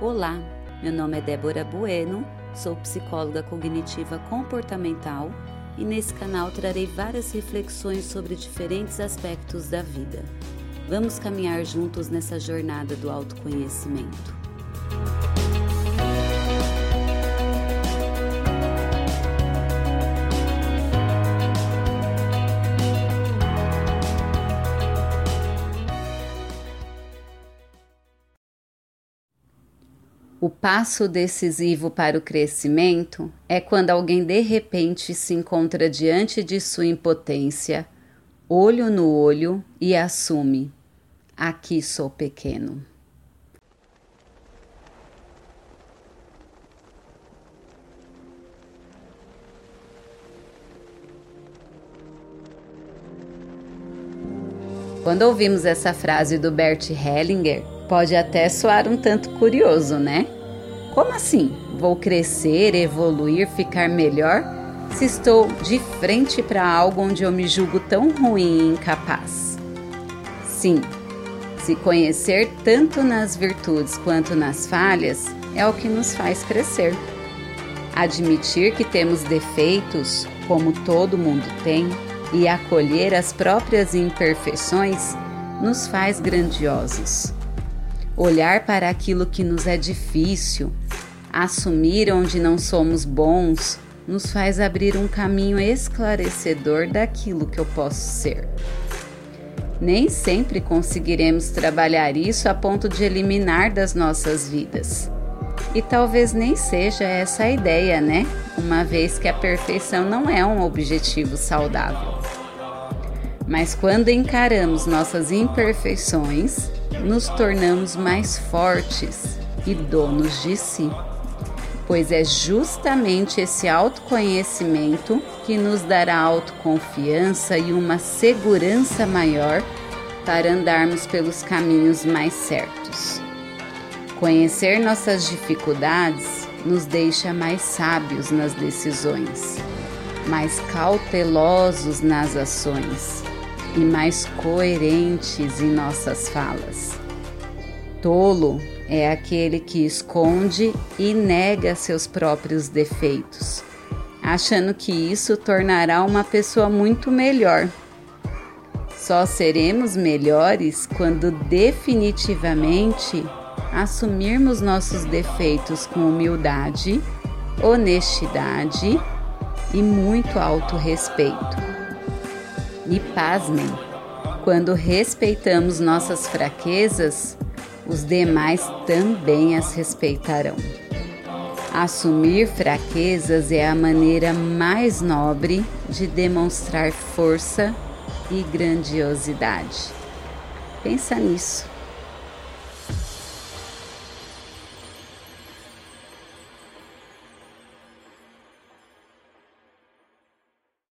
Olá, meu nome é Débora Bueno, sou psicóloga cognitiva comportamental e nesse canal trarei várias reflexões sobre diferentes aspectos da vida. Vamos caminhar juntos nessa jornada do autoconhecimento. O passo decisivo para o crescimento é quando alguém de repente se encontra diante de sua impotência, olho no olho e assume: aqui sou pequeno. Quando ouvimos essa frase do Bert Hellinger, pode até soar um tanto curioso, né? Como assim? Vou crescer, evoluir, ficar melhor se estou de frente para algo onde eu me julgo tão ruim e incapaz? Sim, se conhecer tanto nas virtudes quanto nas falhas é o que nos faz crescer. Admitir que temos defeitos, como todo mundo tem, e acolher as próprias imperfeições nos faz grandiosos olhar para aquilo que nos é difícil, assumir onde não somos bons, nos faz abrir um caminho esclarecedor daquilo que eu posso ser. Nem sempre conseguiremos trabalhar isso a ponto de eliminar das nossas vidas. E talvez nem seja essa a ideia, né? Uma vez que a perfeição não é um objetivo saudável. Mas quando encaramos nossas imperfeições, nos tornamos mais fortes e donos de si, pois é justamente esse autoconhecimento que nos dará autoconfiança e uma segurança maior para andarmos pelos caminhos mais certos. Conhecer nossas dificuldades nos deixa mais sábios nas decisões, mais cautelosos nas ações e mais coerentes em nossas falas. Tolo é aquele que esconde e nega seus próprios defeitos, achando que isso tornará uma pessoa muito melhor. Só seremos melhores quando definitivamente assumirmos nossos defeitos com humildade, honestidade e muito autorrespeito. E pasmem, quando respeitamos nossas fraquezas, os demais também as respeitarão. Assumir fraquezas é a maneira mais nobre de demonstrar força e grandiosidade. Pensa nisso.